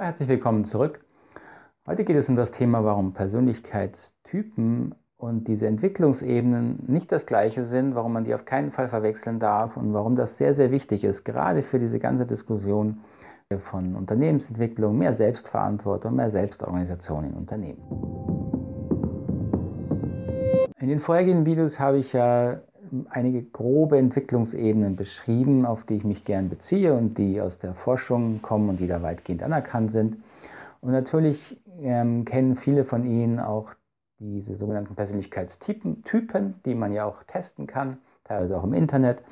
Herzlich willkommen zurück. Heute geht es um das Thema, warum Persönlichkeitstypen und diese Entwicklungsebenen nicht das gleiche sind, warum man die auf keinen Fall verwechseln darf und warum das sehr, sehr wichtig ist, gerade für diese ganze Diskussion von Unternehmensentwicklung, mehr Selbstverantwortung, mehr Selbstorganisation in Unternehmen. In den vorhergehenden Videos habe ich ja einige grobe Entwicklungsebenen beschrieben, auf die ich mich gern beziehe und die aus der Forschung kommen und die da weitgehend anerkannt sind. Und natürlich ähm, kennen viele von Ihnen auch diese sogenannten Persönlichkeitstypen, Typen, die man ja auch testen kann, teilweise auch im Internet.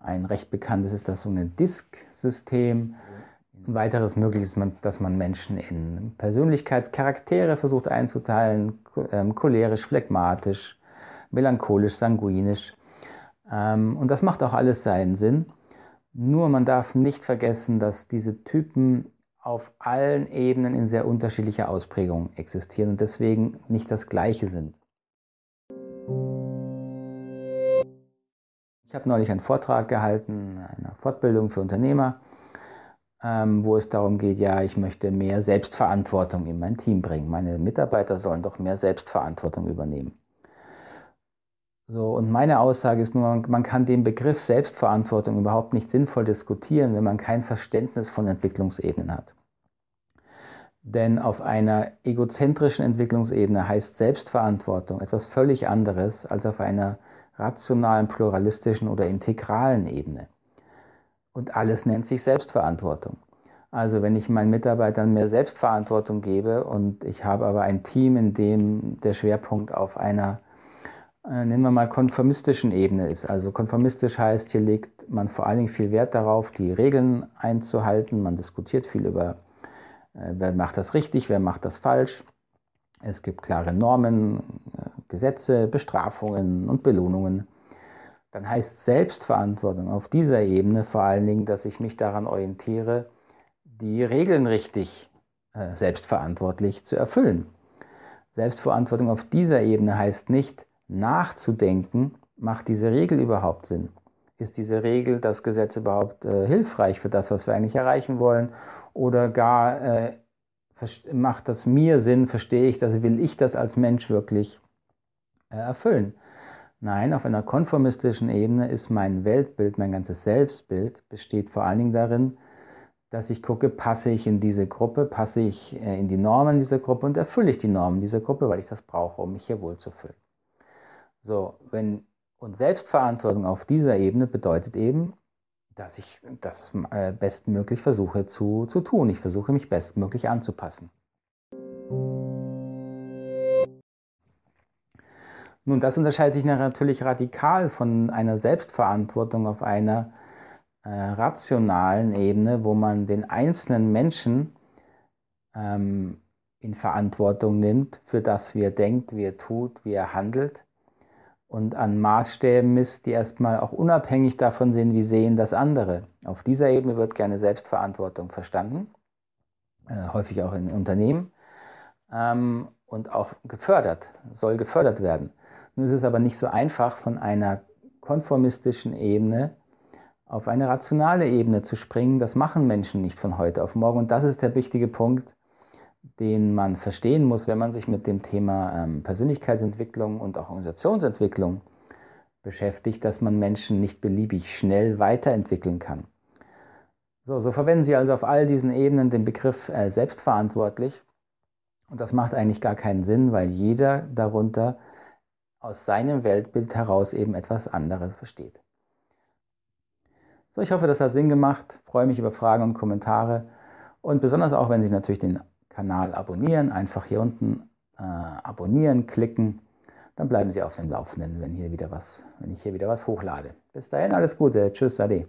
Ein recht bekanntes ist das sogenannte DISC-System. Ein weiteres möglich ist, dass man Menschen in Persönlichkeitscharaktere versucht einzuteilen, ähm, cholerisch, phlegmatisch, melancholisch, sanguinisch. Ähm, und das macht auch alles seinen Sinn. Nur man darf nicht vergessen, dass diese Typen auf allen Ebenen in sehr unterschiedlicher Ausprägung existieren und deswegen nicht das gleiche sind. Ich habe neulich einen Vortrag gehalten, eine Fortbildung für Unternehmer, ähm, wo es darum geht, ja, ich möchte mehr Selbstverantwortung in mein Team bringen. Meine Mitarbeiter sollen doch mehr Selbstverantwortung übernehmen. So, und meine Aussage ist nur, man kann den Begriff Selbstverantwortung überhaupt nicht sinnvoll diskutieren, wenn man kein Verständnis von Entwicklungsebenen hat. Denn auf einer egozentrischen Entwicklungsebene heißt Selbstverantwortung etwas völlig anderes als auf einer rationalen, pluralistischen oder integralen Ebene. Und alles nennt sich Selbstverantwortung. Also wenn ich meinen Mitarbeitern mehr Selbstverantwortung gebe und ich habe aber ein Team, in dem der Schwerpunkt auf einer nennen wir mal, konformistischen Ebene ist. Also konformistisch heißt, hier legt man vor allen Dingen viel Wert darauf, die Regeln einzuhalten. Man diskutiert viel über, äh, wer macht das richtig, wer macht das falsch. Es gibt klare Normen, äh, Gesetze, Bestrafungen und Belohnungen. Dann heißt Selbstverantwortung auf dieser Ebene vor allen Dingen, dass ich mich daran orientiere, die Regeln richtig äh, selbstverantwortlich zu erfüllen. Selbstverantwortung auf dieser Ebene heißt nicht, nachzudenken, macht diese Regel überhaupt Sinn? Ist diese Regel, das Gesetz überhaupt äh, hilfreich für das, was wir eigentlich erreichen wollen? Oder gar äh, macht das mir Sinn, verstehe ich das, will ich das als Mensch wirklich äh, erfüllen? Nein, auf einer konformistischen Ebene ist mein Weltbild, mein ganzes Selbstbild besteht vor allen Dingen darin, dass ich gucke, passe ich in diese Gruppe, passe ich äh, in die Normen dieser Gruppe und erfülle ich die Normen dieser Gruppe, weil ich das brauche, um mich hier wohlzufühlen. So, wenn und Selbstverantwortung auf dieser Ebene bedeutet eben, dass ich das äh, bestmöglich versuche zu, zu tun. Ich versuche mich bestmöglich anzupassen. Nun, das unterscheidet sich natürlich radikal von einer Selbstverantwortung auf einer äh, rationalen Ebene, wo man den einzelnen Menschen ähm, in Verantwortung nimmt für das, wie er denkt, wie er tut, wie er handelt und an Maßstäben misst, die erstmal auch unabhängig davon sind, wie sehen das andere. Auf dieser Ebene wird gerne Selbstverantwortung verstanden, äh, häufig auch in Unternehmen ähm, und auch gefördert, soll gefördert werden. Nun ist es aber nicht so einfach, von einer konformistischen Ebene auf eine rationale Ebene zu springen. Das machen Menschen nicht von heute auf morgen. Und das ist der wichtige Punkt, den man verstehen muss, wenn man sich mit dem Thema ähm, Persönlichkeitsentwicklung und auch Organisationsentwicklung beschäftigt, dass man Menschen nicht beliebig schnell weiterentwickeln kann. So, so verwenden Sie also auf all diesen Ebenen den Begriff äh, selbstverantwortlich. Und das macht eigentlich gar keinen Sinn, weil jeder darunter aus seinem Weltbild heraus eben etwas anderes versteht. So, ich hoffe, das hat Sinn gemacht. Ich freue mich über Fragen und Kommentare und besonders auch, wenn Sie natürlich den Kanal abonnieren. Einfach hier unten äh, abonnieren klicken. Dann bleiben Sie auf dem Laufenden, wenn, hier wieder was, wenn ich hier wieder was hochlade. Bis dahin alles Gute. Tschüss, Ade.